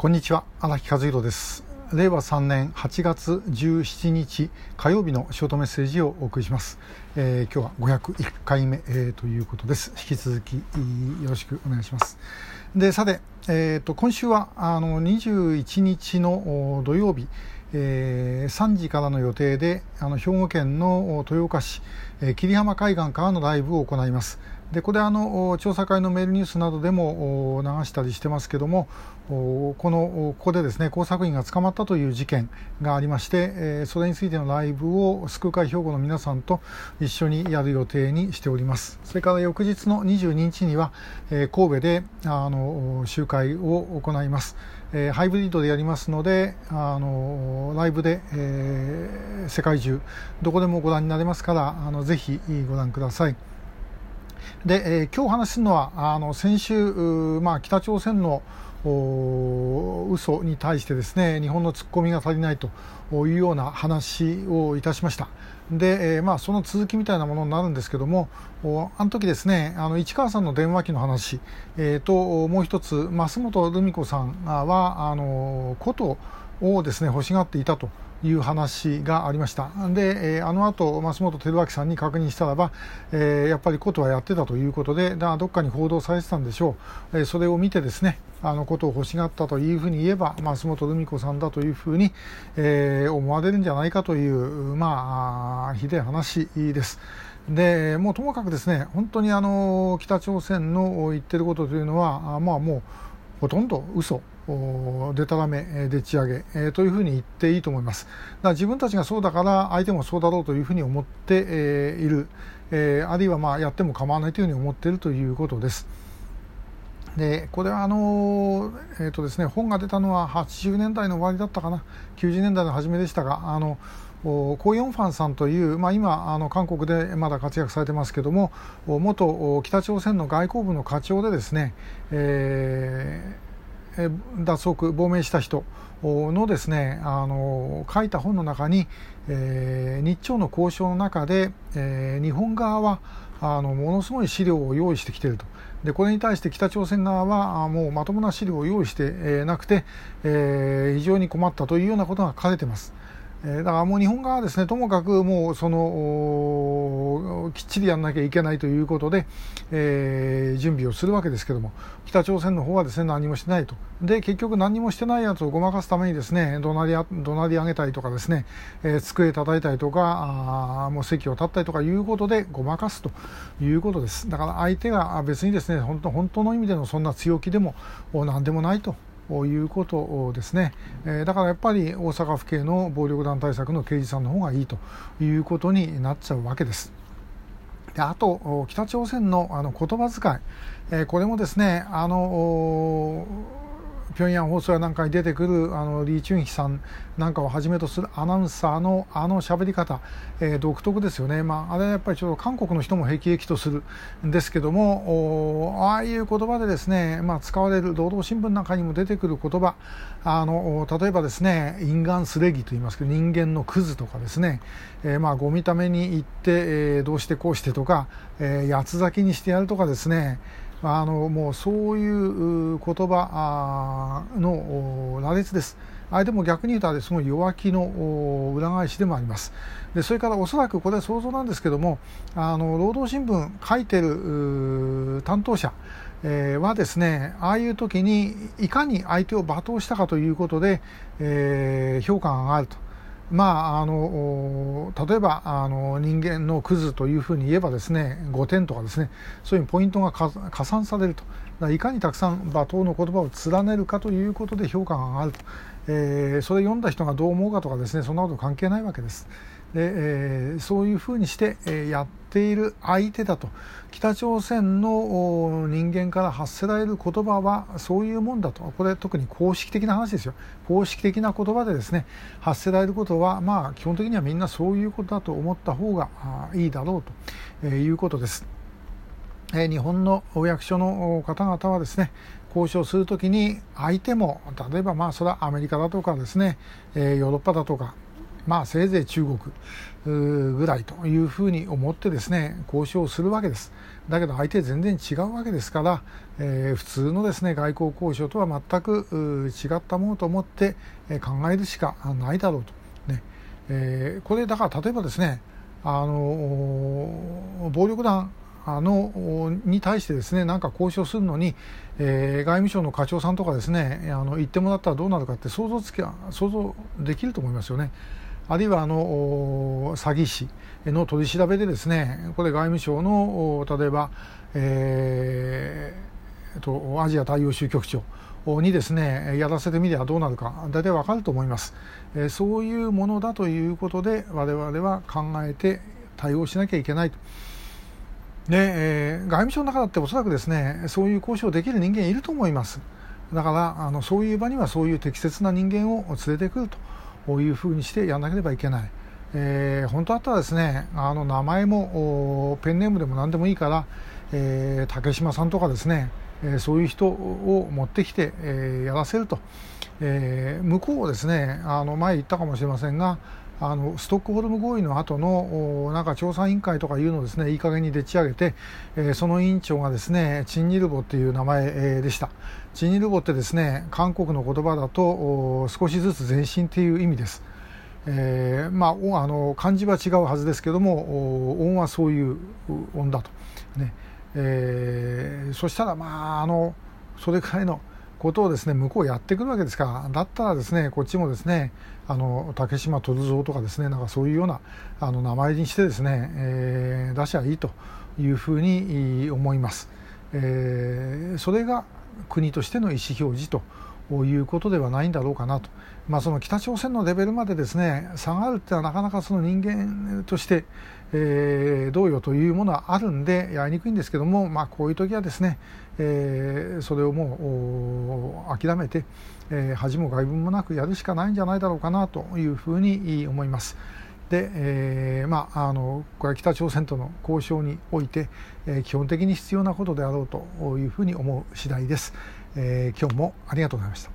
こんにちは荒木和弘です。令和3年8月17日火曜日のショートメッセージをお送りします、えー、今日は501回目、えー、ということです。引き続きよろしくお願いします。でさて、えーと、今週はあの21日の土曜日えー、3時からの予定であの兵庫県の豊岡市、えー、霧浜海岸からのライブを行います。でこれあの調査会のメールニュースなどでも流したりしてますけどもこのここでですね工作員が捕まったという事件がありまして、それについてのライブを救う会兵庫の皆さんと一緒にやる予定にしておりますそれから翌日の22日には、神戸であの集会を行います、ハイブリッドでやりますのであのライブで、え、世界中どこでもご覧になれますからあのぜひご覧ください。で、えー、今日話すのはあの先週、まあ、北朝鮮の嘘に対してですね日本の突っ込みが足りないというような話をいたしました。で、えー、まあ、その続きみたいなものになるんですけどもあの時ですねあの市川さんの電話機の話、えー、ともう一つ増本留美子さんはあのことをですね欲しがっていたという話がありましたで、えー、あの後増本照明さんに確認したらば、えー、やっぱりことはやってたということでだどっかに報道されてたんでしょう、えー、それを見てですねあのことを欲しがったというふうに言えば増本留美子さんだというふうに、えー、思われるんじゃないかというまあひでえ話です。でもうともかくですね本当にあの北朝鮮の言ってることというのはまあもうほとんど嘘でたらめでっち上げ、えというふうに言っていいと思います。だから自分たちがそうだから相手もそうだろうというふうに思って、えいる、えあるいはまあやっても構わないというふうに思っているということです。でこれはあの、えーとですね、本が出たのは80年代の終わりだったかな90年代の初めでしたがあのコ・ヨンファンさんという、まあ、今あの韓国でまだ活躍されてますけども元北朝鮮の外交部の課長でですね、えー脱獄亡命した人のですねあの書いた本の中に、えー、日朝の交渉の中で、えー、日本側はあのものすごい資料を用意してきているとでこれに対して北朝鮮側はもうまともな資料を用意してなくて、えー、非常に困ったというようなことが書かれています。えだからもう日本側はですねともかくもうそのきっちりやらなきゃいけないということで、えー、準備をするわけですけども北朝鮮の方はですね何もしてないと。で結局何もしてないやつをごまかすためにですね怒鳴り怒鳴り上げたりとかですね、えー、机叩いたりとかあもう席を立ったりとかいうことでごまかすということです。だから相手が別にですね本当本当の意味でのそんな強気でも何でもないと。いうことですね、えだからやっぱり大阪府警の暴力団対策の刑事さんの方がいいということになっちゃうわけです。であと北朝鮮のあの言葉遣い、えこれもですねあの平壌放送やなんかに出てくるあのリー・チュンヒさんなんかをはじめとするアナウンサーのあの喋り方、えー、独特ですよね、まあ、あれはやっぱりちょっと韓国の人もへきへきとするんですけどもああいう言葉でですね、まあ、使われる労働新聞なんかにも出てくる言葉あの例えばですね因眼すれぎと言いますけど人間のクズとかですね、えー、まあご見た目に言って、えー、どうしてこうしてとか、えー、八つ咲きにしてやるとかですね。あのもうそういう言葉の羅列です。あれでも逆に言うとすごい弱気の裏返しでもあります。でそれからおそらくこれは想像なんですけどもあの労働新聞書いてる担当者えー、はですねああいう時にいかに相手を罵倒したかということで、えー、評価が上がると。まあ、あの例えばあの人間のクズというふうに言えばですね5点とかですねそういうポイントが加算されると。いかにたくさん罵倒の言葉を連ねるかということで評価が上がると、えー、それ読んだ人がどう思うかとかですねそんなこと関係ないわけです。で、えー、そういうふうにして、えー、やっている相手だと北朝鮮の人間から発せられる言葉はそういうもんだとこれ特に公式的な話ですよ公式的な言葉でですね発せられることはまあ基本的にはみんなそういうことだと思った方がいいだろうということです。え日本のお役所の方々はですね交渉するときに相手も例えばまあそれはアメリカだとかですね、えヨーロッパだとかまあ、せいぜい中国ぐらいというふうに思ってですね交渉するわけです。だけど相手全然違うわけですから、えー、普通のですね外交交渉とは全く違ったものと思って考えるしかないだろうと、ねえー、これだから例えばですねあの暴力団あのに対してですねなんか交渉するのに、えー、外務省の課長さんとかですねあの言ってもらったらどうなるかって想像つき想像できると思いますよね。あるいはあの詐欺師の取り調べでですねこれ外務省の例えば、えー、とアジア太陽州局長にですねやらせてみればどうなるか大体わかると思います、え、そういうものだということで我々は考えて対応しなきゃいけないと。で、えー、外務省の中だっておそらくですねそういう交渉できる人間いると思います。だからあのそういう場にはそういう適切な人間を連れてくるというふうにしてやらなければいけない、えー、本当だったらですねあの名前もペンネームでも何でもいいから、えー、竹島さんとかですね、え、そういう人を持ってきて、え、やらせると、え、向こうをですねあの前言ったかもしれませんがあのストックホルム合意の後のなんか調査委員会とかいうのをですねいい加減にでっち上げて、えー、その委員長がですねチンニルボっていう名前、えー、でした。チンニルボってですね韓国の言葉だと少しずつ前進っていう意味です。えー、まあ、あの漢字は違うはずですけども音はそういう音だと、ね。えー、そしたらまああのそれくらいのことをですね向こうやってくるわけですからだったらですねこっちもですねあの竹島鳥蔵とかですねなんかそういうようなあの名前にしてですね、えー、出しゃいいというふうに思います。えー、それが国としての意思表示ということではないんだろうかなと、まあ、その北朝鮮のレベルまでですね下がるってのはなかなかその人間として、えー、どうよというものはあるんでやりにくいんですけども、まあ、こういう時はですね、えー、それをもう諦めて、えー、恥も外聞もなくやるしかないんじゃないだろうかなというふうに思います。で、えー、まあ、あのこれは北朝鮮との交渉において、えー、基本的に必要なことであろうというふうに思う次第です。えー、今日もありがとうございました。